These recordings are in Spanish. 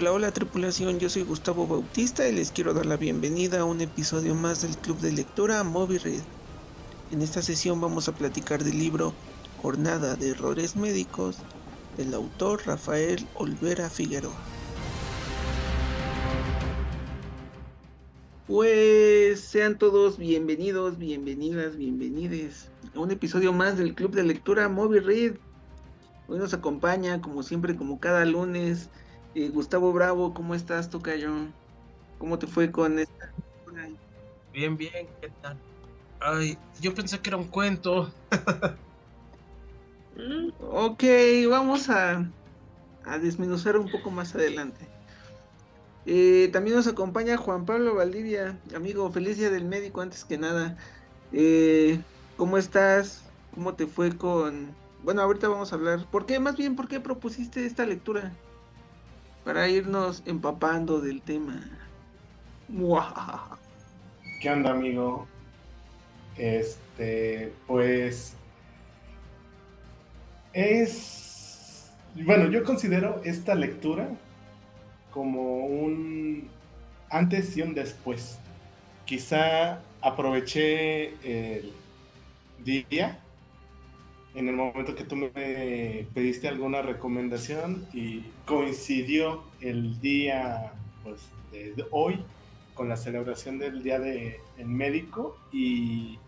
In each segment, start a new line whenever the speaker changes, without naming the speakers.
Hola, hola tripulación, yo soy Gustavo Bautista y les quiero dar la bienvenida a un episodio más del Club de Lectura Moby Red. En esta sesión vamos a platicar del libro Jornada de Errores Médicos del autor Rafael Olvera Figueroa. Pues sean todos bienvenidos, bienvenidas, bienvenides a un episodio más del Club de Lectura Moby Red. Hoy nos acompaña, como siempre, como cada lunes, eh, Gustavo Bravo, ¿cómo estás, Tocayo? ¿Cómo te fue con esta?
Bien, bien, ¿qué tal? Ay, yo pensé que era un cuento.
ok, vamos a, a, desmenuzar un poco más adelante. Eh, también nos acompaña Juan Pablo Valdivia, amigo, feliz día del médico antes que nada. Eh, ¿Cómo estás? ¿Cómo te fue con... Bueno, ahorita vamos a hablar. ¿Por qué? Más bien, ¿por qué propusiste esta lectura? Para irnos empapando del tema.
¿Qué onda, amigo? Este, pues es, bueno, yo considero esta lectura como un antes y un después. Quizá aproveché el día en el momento que tú me pediste alguna recomendación y coincidió el día pues, de hoy con la celebración del Día del Médico y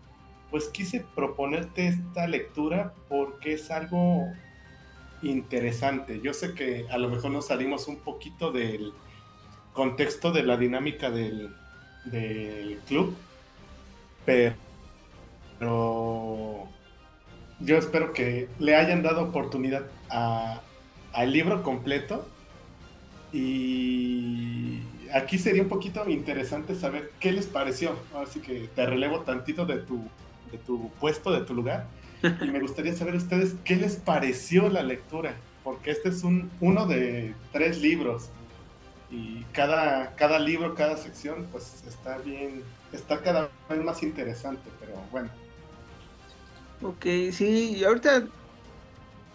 pues quise proponerte esta lectura porque es algo interesante. Yo sé que a lo mejor nos salimos un poquito del contexto de la dinámica del, del club, pero yo espero que le hayan dado oportunidad al libro completo. Y aquí sería un poquito interesante saber qué les pareció. Así que te relevo tantito de tu, de tu puesto, de tu lugar. Y me gustaría saber ustedes qué les pareció la lectura. Porque este es un, uno de tres libros. Y cada, cada libro, cada sección, pues está bien, está cada vez más interesante. Pero bueno,
Ok, sí, y ahorita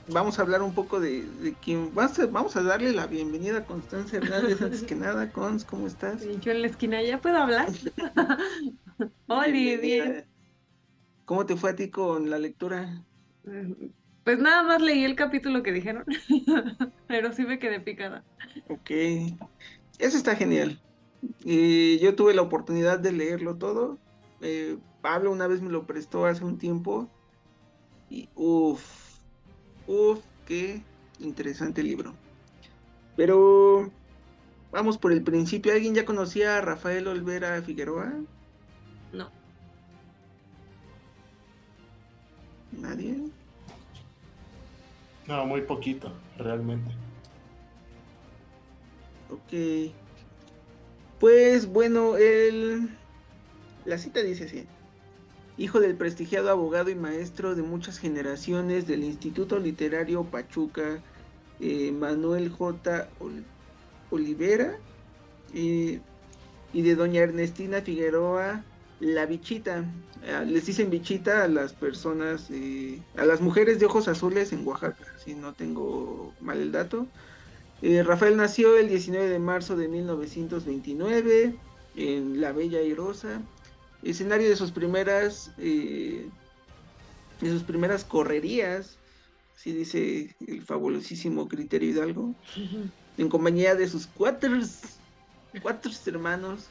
vamos a hablar un poco de, de quién. Vamos a, darle la bienvenida a Constanza Hernández antes que nada. Cons, ¿cómo estás?
Yo en la esquina ya puedo hablar. Hola, bien.
¿Cómo te fue a ti con la lectura?
Pues nada más leí el capítulo que dijeron, pero sí me quedé picada.
Ok, eso está genial. y yo tuve la oportunidad de leerlo todo. Eh, Pablo una vez me lo prestó hace un tiempo y uff, uff, qué interesante libro. Pero vamos por el principio. ¿Alguien ya conocía a Rafael Olvera Figueroa?
No.
¿Nadie?
No, muy poquito, realmente.
Ok. Pues bueno, el... la cita dice así hijo del prestigiado abogado y maestro de muchas generaciones del Instituto Literario Pachuca, eh, Manuel J. Olivera, y de doña Ernestina Figueroa, la bichita. Ah, les dicen bichita a las personas, eh, a las mujeres de ojos azules en Oaxaca, si no tengo mal el dato. Eh, Rafael nació el 19 de marzo de 1929 en La Bella y Rosa escenario de sus primeras eh, de sus primeras correrías, así dice el fabulosísimo Criterio Hidalgo, en compañía de sus cuatro, cuatro hermanos.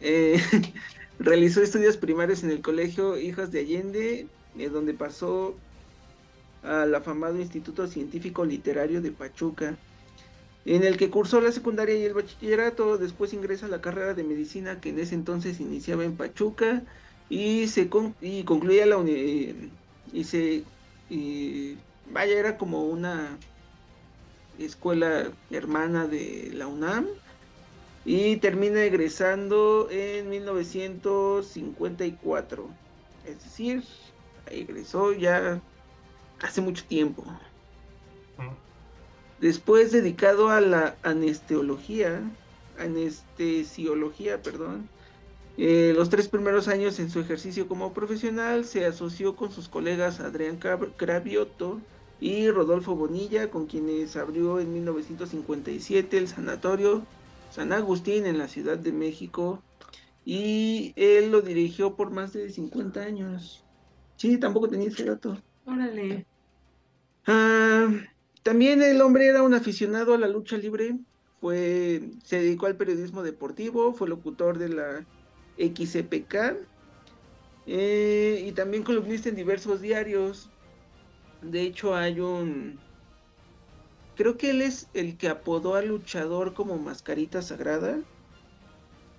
Eh, realizó estudios primarios en el colegio Hijas de Allende, eh, donde pasó al afamado Instituto Científico Literario de Pachuca en el que cursó la secundaria y el bachillerato, después ingresa a la carrera de medicina que en ese entonces iniciaba en Pachuca y se y concluía la y se vaya era como una escuela hermana de la UNAM y termina egresando en 1954 es decir egresó ya hace mucho tiempo Después dedicado a la anesteología, anestesiología, perdón. Eh, los tres primeros años en su ejercicio como profesional se asoció con sus colegas Adrián Cravioto y Rodolfo Bonilla, con quienes abrió en 1957 el sanatorio San Agustín en la Ciudad de México y él lo dirigió por más de 50 años. Sí, tampoco tenía ese dato.
Órale.
Ah, también el hombre era un aficionado a la lucha libre, fue, se dedicó al periodismo deportivo, fue locutor de la XCPK eh, y también columnista en diversos diarios. De hecho, hay un. Creo que él es el que apodó al luchador como mascarita sagrada.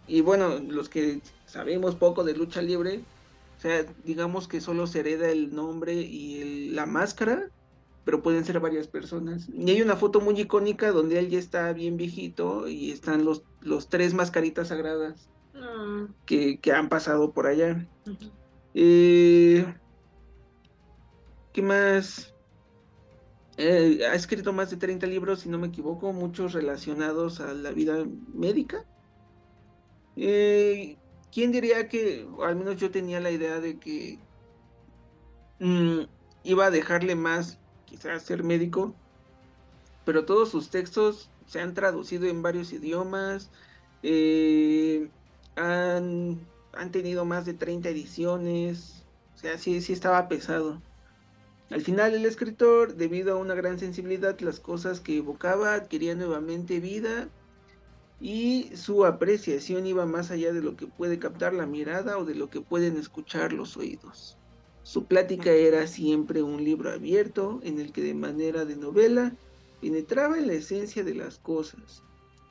Y bueno, los que sabemos poco de lucha libre, o sea, digamos que solo se hereda el nombre y la máscara, pero pueden ser varias personas. Y hay una foto muy icónica donde él ya está bien viejito y están los, los tres mascaritas sagradas
Ah,
que, que han pasado por allá. Eh, ¿Qué más? Eh, ha escrito más de 30 libros, si no me equivoco, muchos relacionados a la vida médica. Eh, ¿Quién diría que, o al menos yo tenía la idea de que mm, iba a dejarle más, quizás ser médico, pero todos sus textos se han traducido en varios idiomas, eh, han, tenido más de 30 ediciones, o sea, sí, sí estaba pesado. Al final el escritor, debido a una gran sensibilidad, las cosas que evocaba adquirían nuevamente vida y su apreciación iba más allá de lo que puede captar la mirada o de lo que pueden escuchar los oídos. Su plática era siempre un libro abierto en el que de manera de novela penetraba en la esencia de las cosas.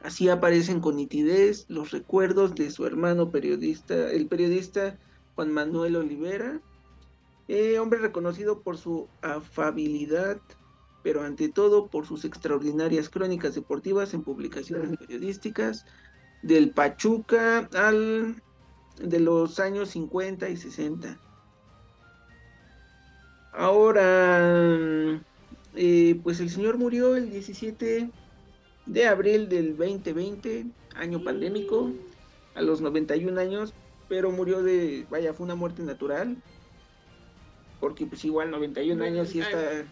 Así aparecen con nitidez los recuerdos de su hermano periodista, el periodista Juan Manuel Olivera, eh, hombre reconocido por su afabilidad, pero ante todo por sus extraordinarias crónicas deportivas en publicaciones periodísticas del Pachuca al de los años 50 y 60. Ahora, eh, pues el señor murió el 17 de abril del 2020, año pandémico, a los 91 años, pero murió de, vaya, fue una muerte natural, porque pues igual 91 años sí está,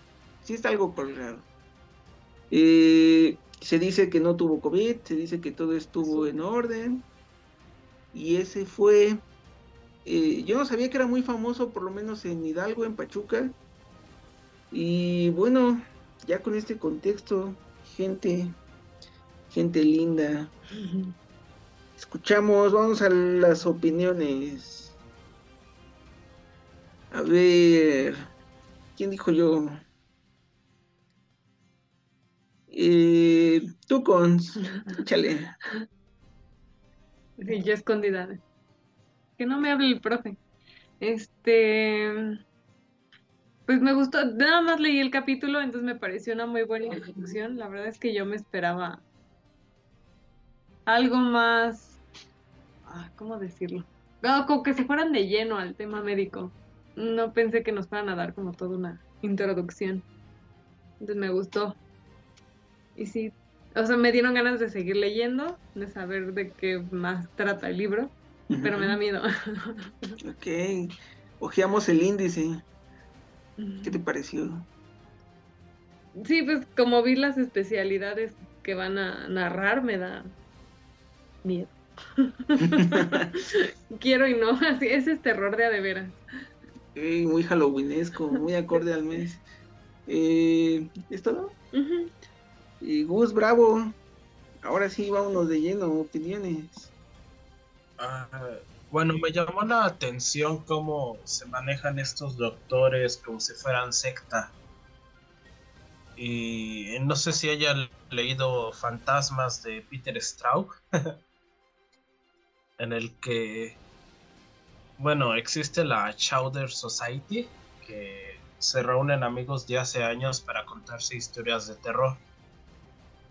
sí está algo raro. Eh, se dice que no tuvo COVID, se dice que todo estuvo en orden, y ese fue, eh, yo no sabía que era muy famoso, por lo menos en Hidalgo, en Pachuca, y bueno, ya con este contexto, gente, gente linda. Escuchamos, vamos a las opiniones. A ver, ¿quién dijo yo? Eh, tú con, échale.
Sí, yo escondida. Que no me hable el profe. Este, pues me gustó, nada más leí el capítulo, entonces me pareció una muy buena introducción. La verdad es que yo me esperaba algo más, ah, ¿cómo decirlo? No, como que se fueran de lleno al tema médico. No pensé que nos fueran a dar como toda una introducción. Entonces me gustó. Y sí, o sea, me dieron ganas de seguir leyendo, de saber de qué más trata el libro, pero me da miedo.
Ok, ojeamos el índice. ¿Qué te pareció?
Sí, pues como vi las especialidades que van a narrar, me da miedo. Quiero y no, así ese es terror de a de veras.
Muy halloweenesco, muy acorde al mes. Eh, ¿Es todo? Y Gus, bravo. Ahora sí, vámonos de lleno, opiniones.
Ah, bueno, me llamó la atención cómo se manejan estos doctores como si fueran secta. Y no sé si haya leído Fantasmas de Peter Straub, en el que, bueno, existe la Chowder Society, que se reúnen amigos de hace años para contarse historias de terror.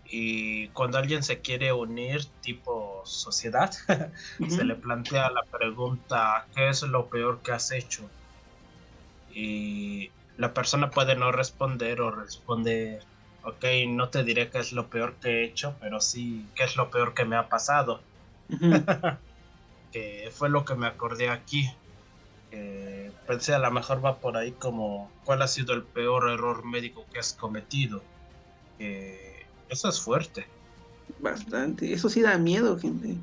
Y cuando alguien se quiere unir, tipo sociedad, se le plantea la pregunta, ¿qué es lo peor que has hecho? Y la persona puede no responder o responder, ok, no te diré qué es lo peor que he hecho, pero sí qué es lo peor que me ha pasado, que fue lo que me acordé aquí. pensé a lo mejor va por ahí como cuál ha sido el peor error médico que has cometido. eso es fuerte.
Bastante, eso sí da miedo, gente.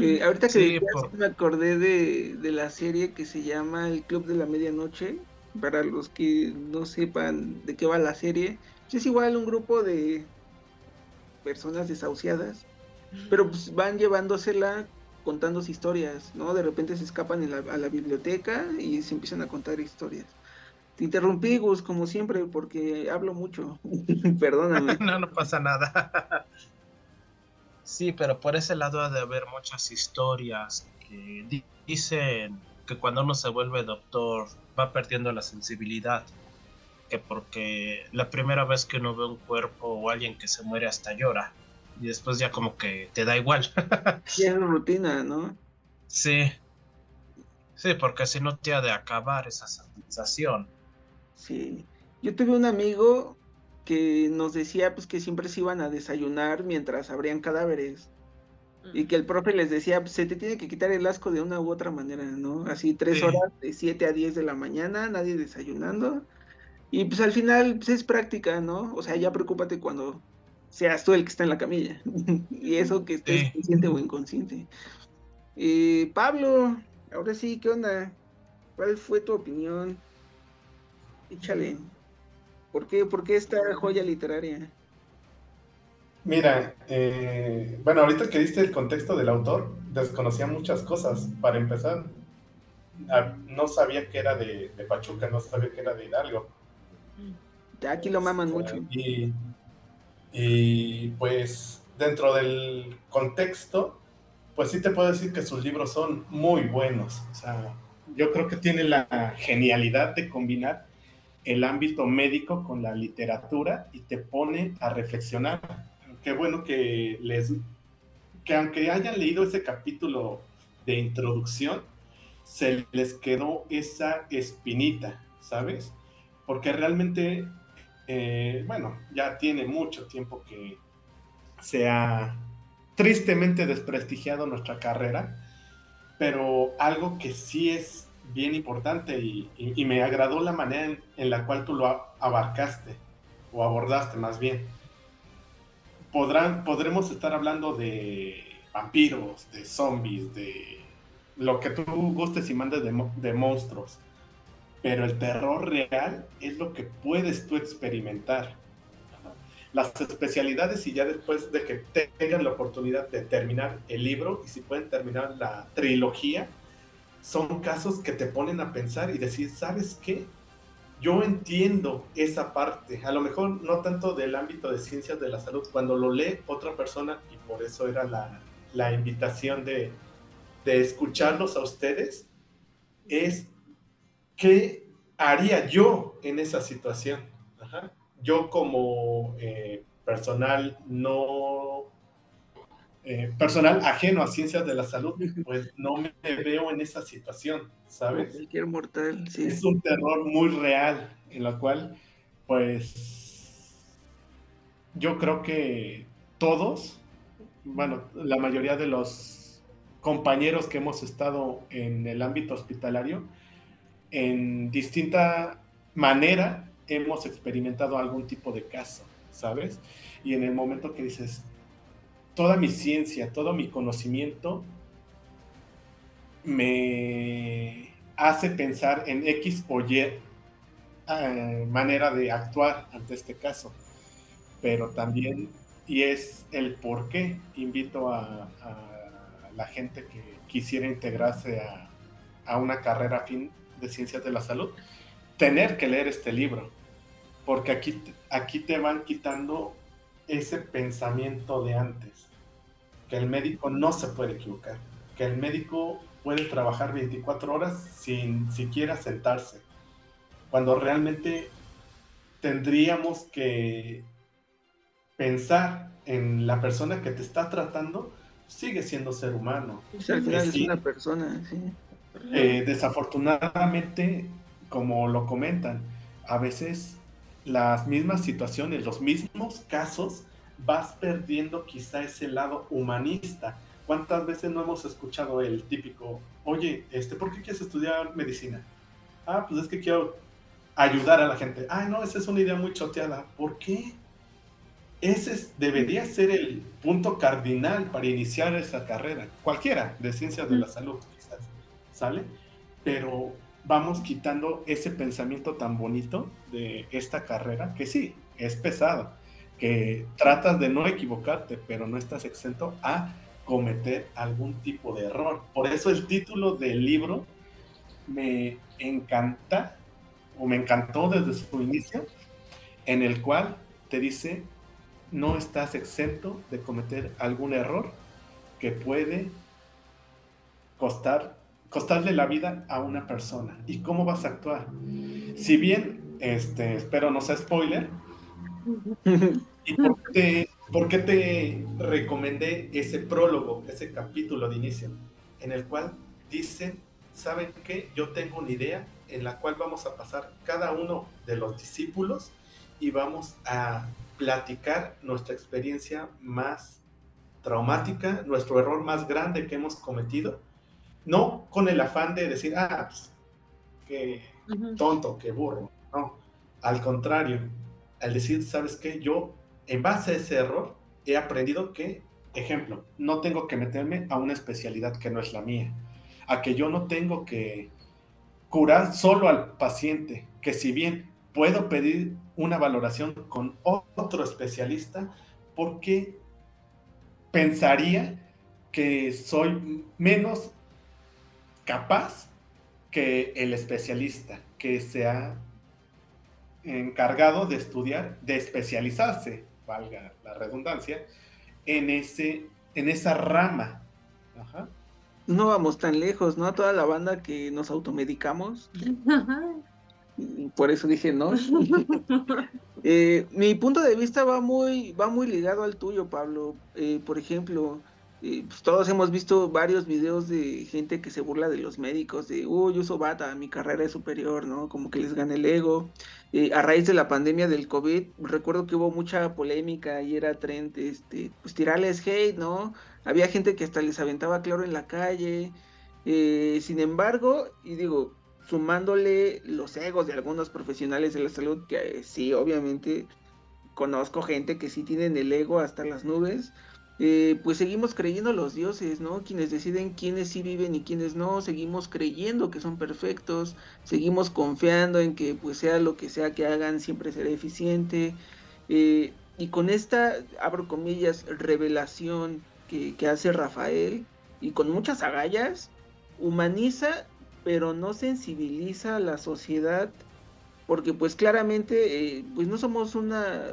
Eh, ahorita que me acordé de, de, la serie que se llama El Club de la Medianoche. Para los que no sepan de qué va la serie, es igual un grupo de personas desahuciadas, pero pues van llevándosela contando historias, ¿no? De repente se escapan a la biblioteca y se empiezan a contar historias. Te interrumpí, Gus, como siempre, porque hablo mucho. Perdóname.
no, no pasa nada. Sí, pero por ese lado ha de haber muchas historias que dicen que cuando uno se vuelve doctor va perdiendo la sensibilidad. Que porque la primera vez que uno ve un cuerpo o alguien que se muere hasta llora y después ya como que te da igual.
ya es rutina, ¿no?
Sí. Sí, porque si no te ha de acabar esa sensación.
Sí. Yo tuve un amigo que nos decía pues que siempre se iban a desayunar mientras abrían cadáveres. Y que el profe les decía, pues, se te tiene que quitar el asco de una u otra manera, ¿no? Así tres horas, de 7 a 10 de la mañana, nadie desayunando. Y pues al final pues, es práctica, ¿no? O sea, ya preocúpate cuando seas tú el que está en la camilla. y eso que estés consciente o inconsciente. Eh, Pablo, ahora sí, ¿qué onda? ¿Cuál fue tu opinión? Échale. ¿Por qué, ¿Por qué esta joya literaria?
Mira, eh, bueno, ahorita que diste el contexto del autor, desconocía muchas cosas. Para empezar, no sabía que era de, de Pachuca, no sabía que era de Hidalgo.
Aquí lo maman mucho.
Y, y pues dentro del contexto, pues sí te puedo decir que sus libros son muy buenos. O sea, yo creo que tiene la genialidad de combinar el ámbito médico con la literatura y te pone a reflexionar. Qué bueno que les que aunque hayan leído ese capítulo de introducción, se les quedó esa espinita, ¿sabes? Porque realmente eh, bueno, ya tiene mucho tiempo que se ha tristemente desprestigiado nuestra carrera, pero algo que sí es bien importante y, me agradó la manera en, la cual tú lo abarcaste o abordaste más bien. Podrán, podremos estar hablando de vampiros, de zombies, de lo que tú gustes y mandes de monstruos pero el terror real es lo que puedes tú experimentar. Las especialidades y ya después de que tengan la oportunidad de terminar el libro y si pueden terminar la trilogía, son casos que te ponen a pensar y decir, ¿sabes qué? Yo entiendo esa parte, a lo mejor no tanto del ámbito de ciencias de la salud, cuando lo lee otra persona, y por eso era la, la invitación de, de escucharlos a ustedes, es ¿qué haría yo en esa situación? Yo como eh, personal no, eh, personal ajeno a ciencias de la salud, pues no me veo en esa situación, ¿sabes?
Cualquier mortal, sí.
Es un terror muy real, en la cual, pues, yo creo que todos, bueno, la mayoría de los compañeros que hemos estado en el ámbito hospitalario, en distinta manera hemos experimentado algún tipo de caso, ¿sabes? Y en el momento que dices, toda mi ciencia, todo mi conocimiento me hace pensar en X o Y eh, manera de actuar ante este caso. Pero también, y es el por qué invito a, la gente que quisiera integrarse a, a una carrera fin de ciencias de la salud, tener que leer este libro, porque aquí, aquí te van quitando ese pensamiento de antes, que el médico no se puede equivocar, que el médico puede trabajar 24 horas sin siquiera sentarse, cuando realmente tendríamos que pensar en la persona que te está tratando, sigue siendo ser humano.
es una persona, sí.
Eh, desafortunadamente, como lo comentan, a veces las mismas situaciones, los mismos casos, vas perdiendo quizá ese lado humanista, ¿Cuántas veces no hemos escuchado el típico, oye, este, ¿por qué quieres estudiar medicina? Ah, pues es que quiero ayudar a la gente. Ah, no, esa es una idea muy choteada. ¿Por qué? Ese debería ser el punto cardinal para iniciar esa carrera, cualquiera de ciencias de la salud, quizás, ¿sale? Pero vamos quitando ese pensamiento tan bonito de esta carrera, que sí, es pesado, que tratas de no equivocarte, pero no estás exento a cometer algún tipo de error. Por eso el título del libro me encanta, o me encantó desde su inicio, en el cual te dice, no estás exento de cometer algún error que puede costar, costarle la vida a una persona. ¿Y cómo vas a actuar? Si bien, este, espero no sea spoiler, ¿y por qué ¿Por qué te recomendé ese prólogo, ese capítulo de inicio, en el cual dicen, ¿saben qué? Yo tengo una idea en la cual vamos a pasar cada uno de los discípulos y vamos a platicar nuestra experiencia más traumática, nuestro error más grande que hemos cometido, no con el afán de decir, ah, pues, qué tonto, qué burro, no, al contrario, al decir, ¿sabes qué? Yo en base a ese error, he aprendido que, ejemplo, no tengo que meterme a una especialidad que no es la mía, a que yo no tengo que curar solo al paciente, que si bien puedo pedir una valoración con otro especialista, porque pensaría que soy menos capaz que el especialista que se ha encargado de estudiar, de especializarse valga la redundancia, en, ese, en esa rama.
No vamos tan lejos, ¿no? Toda la banda que nos automedicamos. Por eso dije no. Eh, mi punto de vista va muy, va muy ligado al tuyo, Pablo. Eh, por ejemplo, pues todos hemos visto varios videos de gente que se burla de los médicos, de, uy, yo uso bata, mi carrera es superior, ¿no? Como que les gana el ego. A raíz de la pandemia del COVID, recuerdo que hubo mucha polémica y era trend, este, pues tirarles hate, ¿no? Había gente que hasta les aventaba cloro en la calle. Eh, sin embargo, y digo, sumándole los egos de algunos profesionales de la salud, que sí, obviamente conozco gente que sí tienen el ego hasta las nubes, eh, pues seguimos creyendo los dioses, ¿no? Quienes deciden quiénes sí viven y quiénes no, seguimos creyendo que son perfectos, seguimos confiando en que pues sea lo que sea que hagan, siempre será eficiente. Eh, y con esta, abro comillas, revelación que, hace Rafael, y con muchas agallas, humaniza, pero no sensibiliza a la sociedad, porque pues claramente, eh, pues no somos una,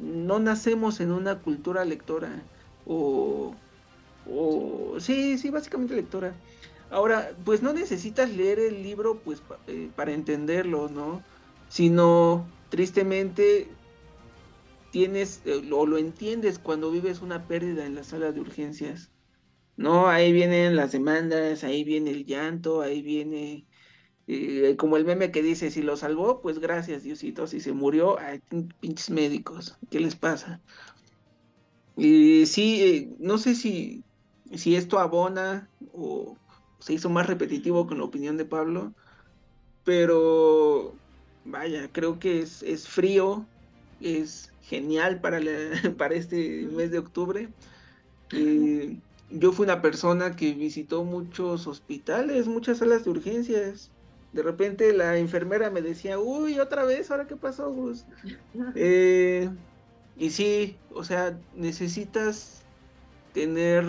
no nacemos en una cultura lectora o, o sí, sí, básicamente lectora. Ahora, pues no necesitas leer el libro pues eh, para entenderlo, ¿no? Sino tristemente tienes eh, o lo entiendes cuando vives una pérdida en la sala de urgencias. No, ahí vienen las demandas, ahí viene el llanto, ahí viene eh, como el meme que dice, si lo salvó, pues gracias Diosito, si se murió, ay, pinches médicos, ¿qué les pasa? Y sí, eh, no sé si, si esto abona o se hizo más repetitivo con la opinión de Pablo, pero vaya, creo que es, es frío, es genial para, para este mes de octubre. Eh, yo fui una persona que visitó muchos hospitales, muchas salas de urgencias. De repente la enfermera me decía, uy, otra vez, ¿ahora qué pasó, Gus? Eh, y sí, o sea, necesitas tener,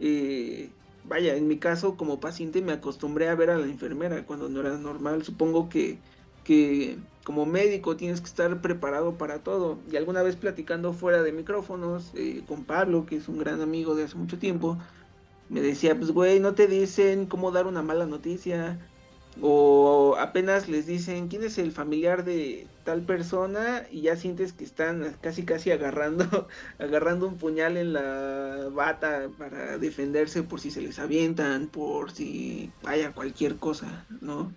eh, vaya, en mi caso como paciente me acostumbré a ver a la enfermera cuando no era normal. Supongo que, que como médico tienes que estar preparado para todo. Y alguna vez platicando fuera de micrófonos eh, con Pablo, que es un gran amigo de hace mucho tiempo, me decía, pues güey, no te dicen cómo dar una mala noticia, o apenas les dicen quién es el familiar de tal persona y ya sientes que están casi casi agarrando agarrando un puñal en la bata para defenderse por si se les avientan, por si haya cualquier cosa, ¿no?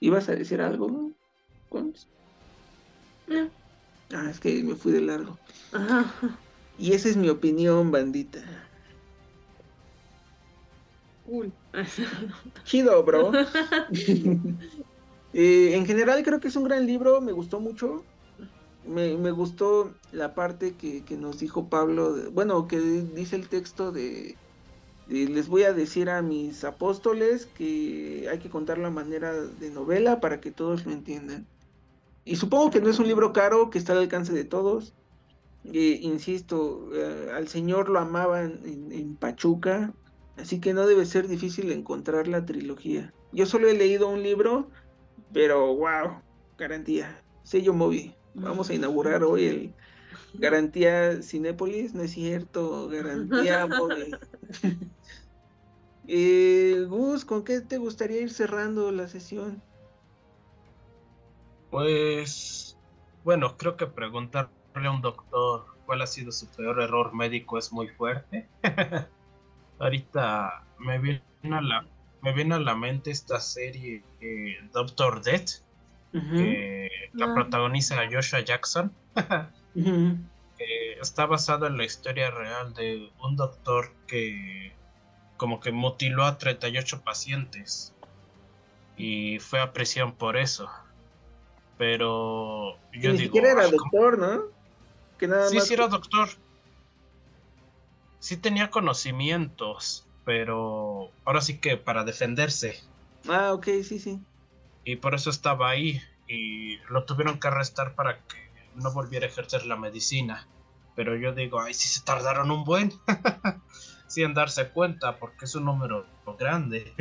¿Ibas a decir algo? Ah, es que me fui de largo. Y esa es mi opinión, bandita.
Cool.
Chido, bro. Eh, en general creo que es un gran libro, me gustó mucho. Me, me gustó la parte que, que nos dijo Pablo, de- bueno, que dice el texto de, de les voy a decir a mis apóstoles que hay que contar la manera de novela para que todos lo entiendan. Y supongo que no es un libro caro, que está al alcance de todos. Eh, insisto, eh, al Señor lo amaban en, en Pachuca, así que no debe ser difícil encontrar la trilogía. Yo solo he leído un libro, pero wow, garantía. Sello Movi. Vamos a inaugurar hoy el garantía Cinépolis, no es cierto, garantía Movi. Eh, Gus, ¿con qué te gustaría ir cerrando la sesión?
Pues, bueno, creo que preguntarle a un doctor cuál ha sido su peor error médico es muy fuerte. Ahorita me viene a la, me viene a la mente esta serie eh, Doctor Death, que la
Ah.
protagoniza Joshua Jackson. está basada en la historia real de un doctor que como que mutiló a 38 pacientes y fue a prisión por eso. Pero
Y
yo
ni
digo,
siquiera era doctor, ¿no? Que nada
sí,
más.
sí era doctor. Sí tenía conocimientos, pero ahora sí que para defenderse.
Ah, ok, sí, sí.
Y por eso estaba ahí. Y lo tuvieron que arrestar para que no volviera a ejercer la medicina. Pero yo digo, ay, sí se tardaron un buen. Sin darse cuenta, porque es un número grande.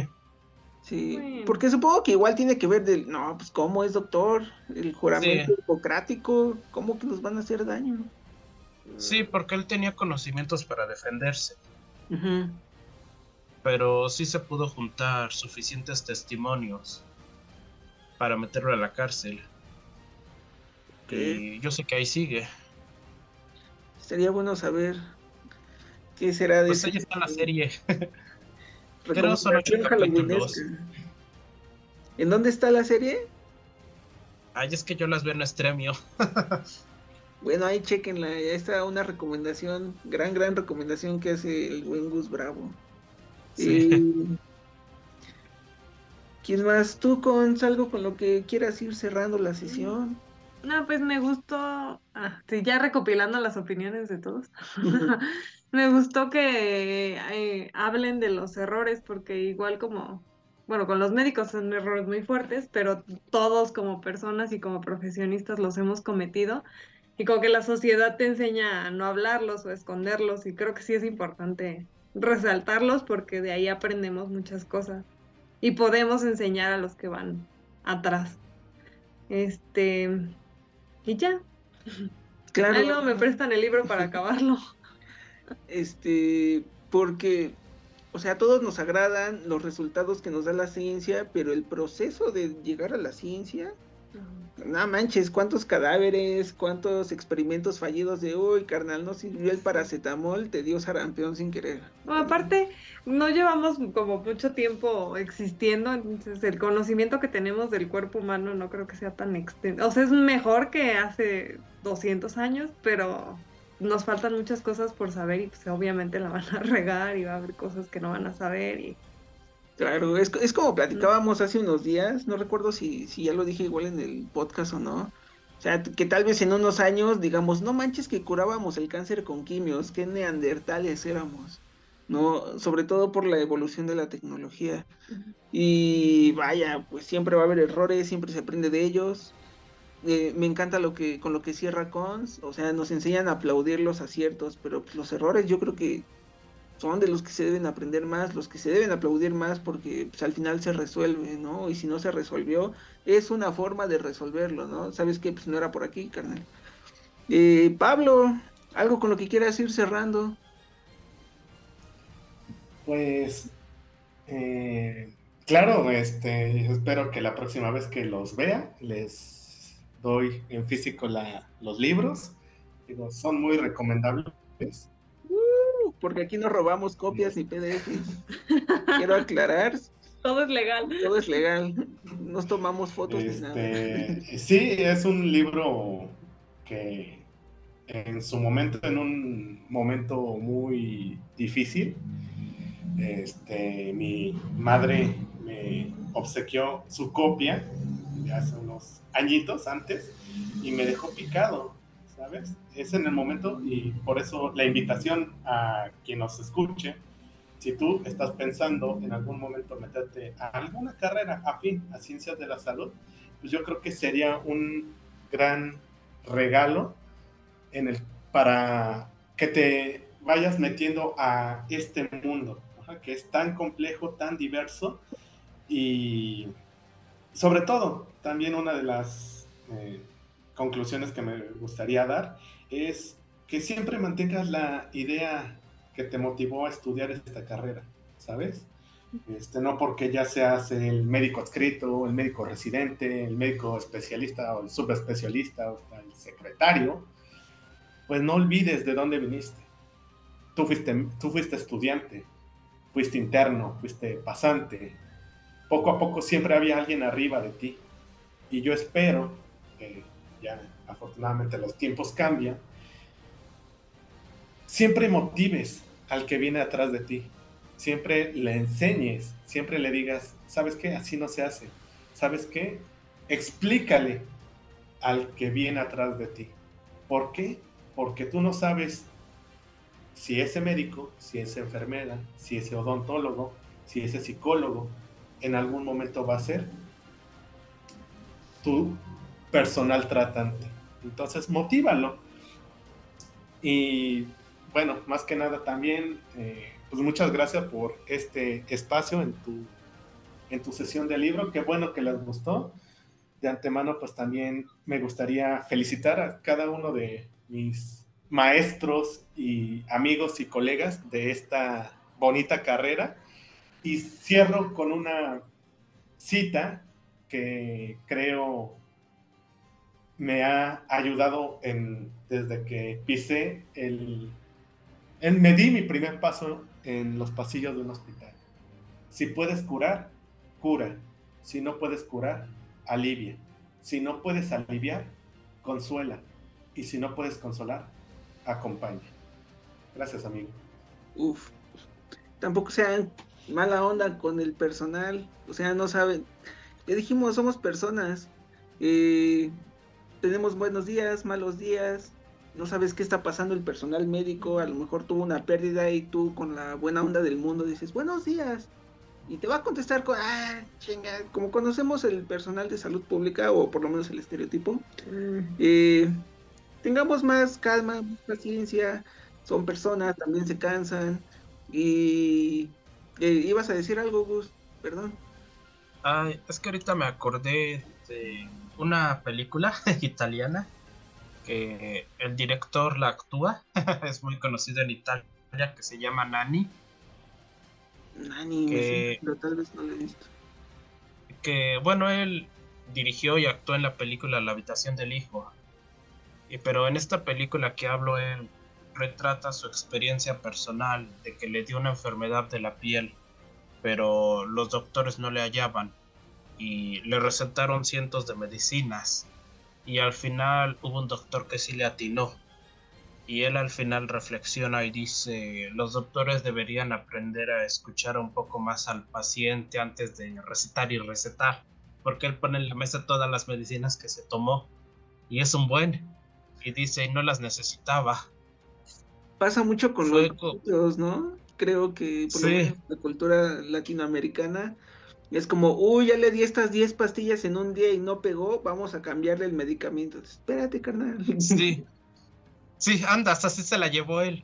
Sí,
Bueno.
porque supongo que igual tiene que ver del, no, pues cómo es doctor, el juramento hipocrático, cómo que nos van a hacer daño.
Sí, porque él tenía conocimientos para defenderse. Pero sí se pudo juntar suficientes testimonios para meterlo a la cárcel. Y yo sé que ahí sigue.
Estaría bueno saber qué será de
Pues
ese-
ahí está la serie.
recomendación
son ocho capítulos.
¿En dónde está la serie?
Ay, es que yo las veo en Estremio.
Bueno, ahí chequenla, ya está una recomendación, gran, gran recomendación que hace el buen Gus Bravo.
Sí.
Eh, ¿Quién más? ¿Tú con algo con lo que quieras ir cerrando la sesión?
No, pues me gustó, ah, sí, ya recopilando las opiniones de todos, me gustó que eh, hablen de los errores, porque igual como, bueno, con los médicos son errores muy fuertes, pero todos como personas y como profesionistas los hemos cometido, y como que la sociedad te enseña a no hablarlos o esconderlos, y creo que sí es importante resaltarlos porque de ahí aprendemos muchas cosas y podemos enseñar a los que van atrás. Este, y ya.
Claro.
Ahí luego me prestan el libro para acabarlo.
Este, porque, o sea, a todos nos agradan los resultados que nos da la ciencia, pero el proceso de llegar a la ciencia, no manches, cuántos cadáveres, cuántos experimentos fallidos de, uy, carnal, no sirvió el paracetamol, te dio sarampión sin querer.
Bueno, aparte, no llevamos como mucho tiempo existiendo, entonces el conocimiento que tenemos del cuerpo humano no creo que sea tan extenso. O sea, es mejor que hace 200 años, pero nos faltan muchas cosas por saber y pues obviamente la van a regar y va a haber cosas que no van a saber y
Claro, es, es como platicábamos hace unos días, no recuerdo si, si ya lo dije igual en el podcast o no. O sea, que tal vez en unos años digamos, no manches que curábamos el cáncer con quimios, qué neandertales éramos. No, sobre todo por la evolución de la tecnología. Y vaya, pues siempre va a haber errores, siempre se aprende de ellos. Eh, me encanta lo que con lo que cierra Cons, o sea, nos enseñan a aplaudir los aciertos, pero los errores yo creo que son de los que se deben aprender más, los que se deben aplaudir más porque pues, al final se resuelve, ¿no? Y si no se resolvió, es una forma de resolverlo, ¿no? ¿Sabes qué? Pues no era por aquí, carnal. Eh, Pablo, algo con lo que quieras ir cerrando.
Pues, eh, claro, este, espero que la próxima vez que los vea les doy en físico los libros. Son muy recomendables.
Porque aquí no robamos copias ni PDFs. Quiero aclarar,
todo es legal.
todo es legal. Nos tomamos fotos ni nada.
Este, sí, es un libro que en su momento, en un momento muy difícil, este, mi madre me obsequió su copia de hace unos añitos antes y me dejó picado, ¿sabes? Es en el momento y por eso la invitación a quien nos escuche, si tú estás pensando en algún momento meterte a alguna carrera afín a ciencias de la salud, pues yo creo que sería un gran regalo en el, para que te vayas metiendo a este mundo, que es tan complejo, tan diverso y sobre todo, también una de las eh, conclusiones que me gustaría dar es que siempre mantengas la idea que te motivó a estudiar esta carrera, ¿sabes? Este, no porque ya seas el médico adscrito, el médico residente, el médico especialista o el subespecialista o el secretario, pues no olvides de dónde viniste. Tú fuiste, tú fuiste estudiante, fuiste interno, fuiste pasante. Poco a poco siempre había alguien arriba de ti. Y yo espero que ya afortunadamente los tiempos cambian, siempre motives al que viene atrás de ti. Siempre le enseñes, siempre le digas, ¿sabes qué? Así no se hace. ¿Sabes qué? Explícale al que viene atrás de ti. ¿Por qué? Porque tú no sabes si ese médico, si esa enfermera, si ese odontólogo, si ese psicólogo, en algún momento va a ser tu personal tratante. Entonces, motívalo. Y bueno, más que nada también, eh, pues muchas gracias por este espacio en tu, en tu sesión de libro. Qué bueno que les gustó. De antemano, pues también me gustaría felicitar a cada uno de mis maestros y amigos y colegas de esta bonita carrera. Y cierro con una cita que creo me ha ayudado en, desde que pisé el, en, me di mi primer paso en los pasillos de un hospital. Si puedes curar, cura. Si no puedes curar, alivia. Si no puedes aliviar, consuela. Y si no puedes consolar, acompaña. Gracias, amigo.
Uf, tampoco sean mala onda con el personal. O sea, no saben. Le dijimos, somos personas. Eh, tenemos buenos días, malos días, no sabes qué está pasando el personal médico, a lo mejor tuvo una pérdida y tú con la buena onda del mundo dices, buenos días. Y te va a contestar con, ah, chinga, como conocemos el personal de salud pública, o por lo menos el estereotipo, mm. eh, tengamos más calma, más paciencia, son personas, también se cansan. Y eh, ibas a decir algo, Gus, perdón.
Ay, es que ahorita me acordé de una película italiana que el director la actúa, es muy conocido en Italia, que se llama Nani.
Nani, que, pero tal vez no lo he visto.
Que bueno, él dirigió y actuó en la película La habitación del hijo. Y, pero en esta película que hablo, él retrata su experiencia personal de que le dio una enfermedad de la piel, pero los doctores no le hallaban y le recetaron cientos de medicinas. Y al final hubo un doctor que sí le atinó. Y él al final reflexiona y dice los doctores deberían aprender a escuchar un poco más al paciente antes de recetar y recetar porque él pone en la mesa todas las medicinas que se tomó y es un buen y dice no las necesitaba
pasa mucho con los cultos, ¿no? Creo que por la cultura latinoamericana es como, uy, ya le di estas 10 pastillas en un día y no pegó, vamos a cambiarle el medicamento. Espérate, carnal.
Sí. Sí, anda, hasta así se la llevó él.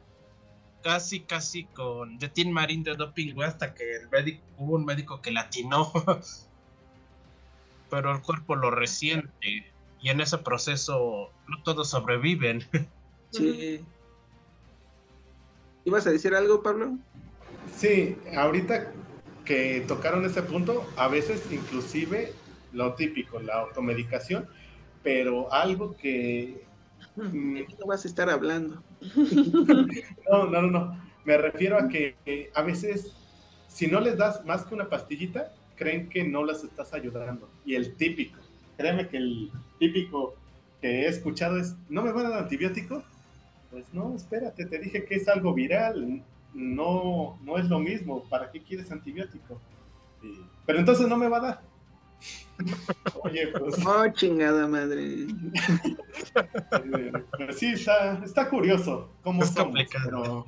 Casi, casi con de Tin Marín de doping, hasta que el médico, hubo un médico que latinó. Pero el cuerpo lo resiente. Y en ese proceso no todos sobreviven.
Sí. ¿Ibas a decir algo, Pablo?
Sí, ahorita que tocaron ese punto, a veces inclusive lo típico, la automedicación, pero algo que...
Mm, no vas a estar hablando.
no, no, no, Me refiero a que a veces, si no les das más que una pastillita, creen que no las estás ayudando. Y el típico, créeme que el típico que he escuchado es, ¿no me van a dar antibiótico? Pues no, espérate, te dije que es algo viral, no, no es lo mismo. ¿Para qué quieres antibiótico? pero entonces no me va a dar.
Oye, pues. Oh, chingada madre.
Pero sí, está, está curioso cómo es complicado.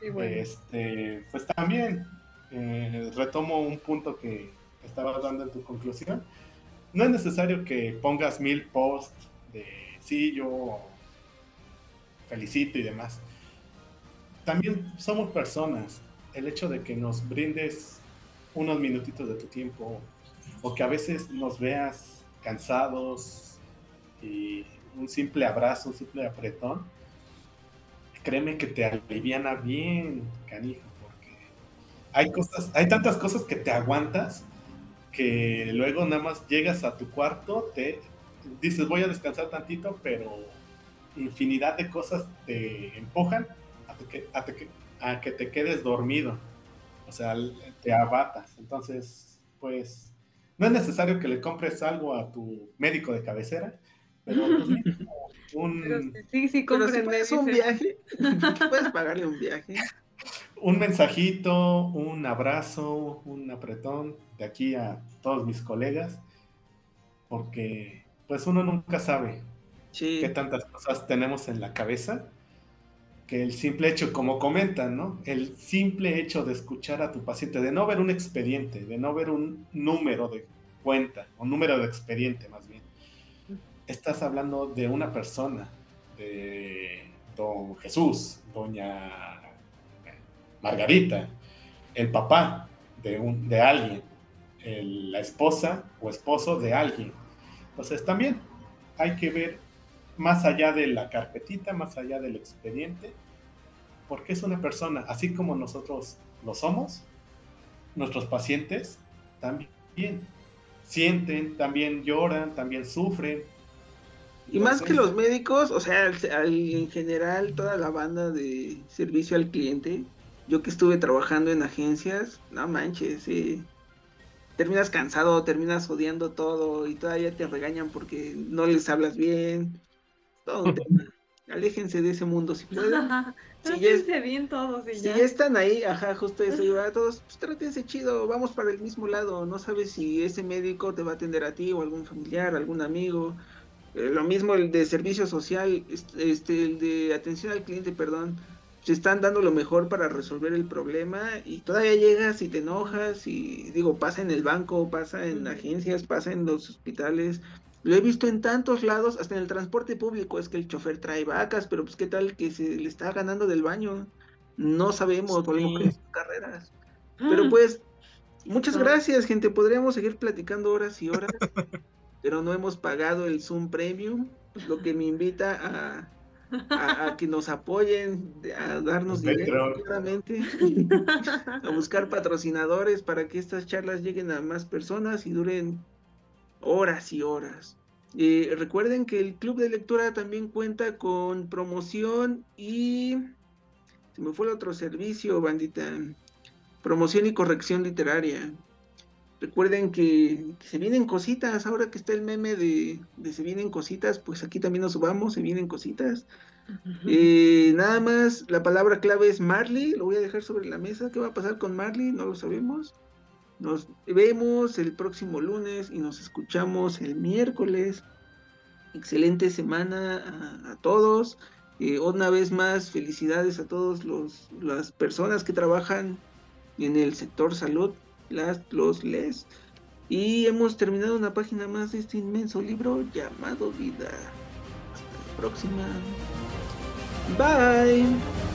este, pues también eh, retomo un punto que estabas dando en tu conclusión. No es necesario que pongas mil posts de sí, yo felicito y demás. También somos personas. El hecho de que nos brindes unos minutitos de tu tiempo o que a veces nos veas cansados y un simple abrazo, un simple apretón, créeme que te aliviana bien, canijo, porque hay cosas, hay tantas cosas que te aguantas que luego nada más llegas a tu cuarto, te dices voy a descansar tantito, pero infinidad de cosas te empujan a, que, a que te quedes dormido. O sea, te abatas. Entonces, pues no es necesario que le compres algo a tu médico de cabecera, pero pues, un...
sí, sí, un viaje, puedes pagarle un viaje.
Un mensajito, un abrazo, un apretón de aquí a todos mis colegas, porque pues uno nunca sabe qué tantas cosas tenemos en la cabeza que el simple hecho, como comentan, ¿no? El simple hecho de escuchar a tu paciente, de no ver un expediente, de no ver un número de cuenta, un número de expediente más bien. Estás hablando de una persona, de don Jesús, doña Margarita, el papá de, un, de alguien, la esposa o esposo de alguien. Entonces también hay que ver más allá de la carpetita, más allá del expediente, porque es una persona, así como nosotros lo somos, nuestros pacientes también sienten, también lloran, también sufren.
Y más que los médicos, o sea, en general toda la banda de servicio al cliente, yo que estuve trabajando en agencias, no manches, terminas cansado, terminas odiando todo y todavía te regañan porque no les hablas bien, todo Aléjense de ese mundo si pueden.
si ya, bien todos
si ya. están ahí, ajá, justo eso, iba todos, pues trátense chido, vamos para el mismo lado, no sabes si ese médico te va a atender a ti o algún familiar, algún amigo. Eh, lo mismo el de servicio social, este, el de atención al cliente, perdón, se están dando lo mejor para resolver el problema y todavía llegas y te enojas y digo, pasa en el banco, pasa en agencias, pasa en los hospitales, lo he visto en tantos lados, hasta en el transporte público, es que el chofer trae vacas, pero pues qué tal que se le está ganando del baño. No sabemos, sí. carreras. Pero pues, muchas gracias, gente. Podríamos seguir platicando horas y horas, pero no hemos pagado el Zoom Premium, lo que me invita a, a, que nos apoyen, a darnos dinero, claramente, a buscar patrocinadores para que estas charlas lleguen a más personas y duren horas y horas. Eh, recuerden que el club de lectura también cuenta con promoción y... Se me fue el otro servicio, bandita. Promoción y corrección literaria. Recuerden que, se vienen cositas, ahora que está el meme de, se vienen cositas, pues aquí también nos vamos, se vienen cositas. Eh, nada más, la palabra clave es Marley, lo voy a dejar sobre la mesa. ¿Qué va a pasar con Marley? No lo sabemos. Nos vemos el próximo lunes y nos escuchamos el miércoles. Excelente semana a, todos. Eh, una vez más, felicidades a todas las personas que trabajan en el sector salud, las, los, les. Y hemos terminado una página más de este inmenso libro llamado Vida. Hasta la próxima. Bye.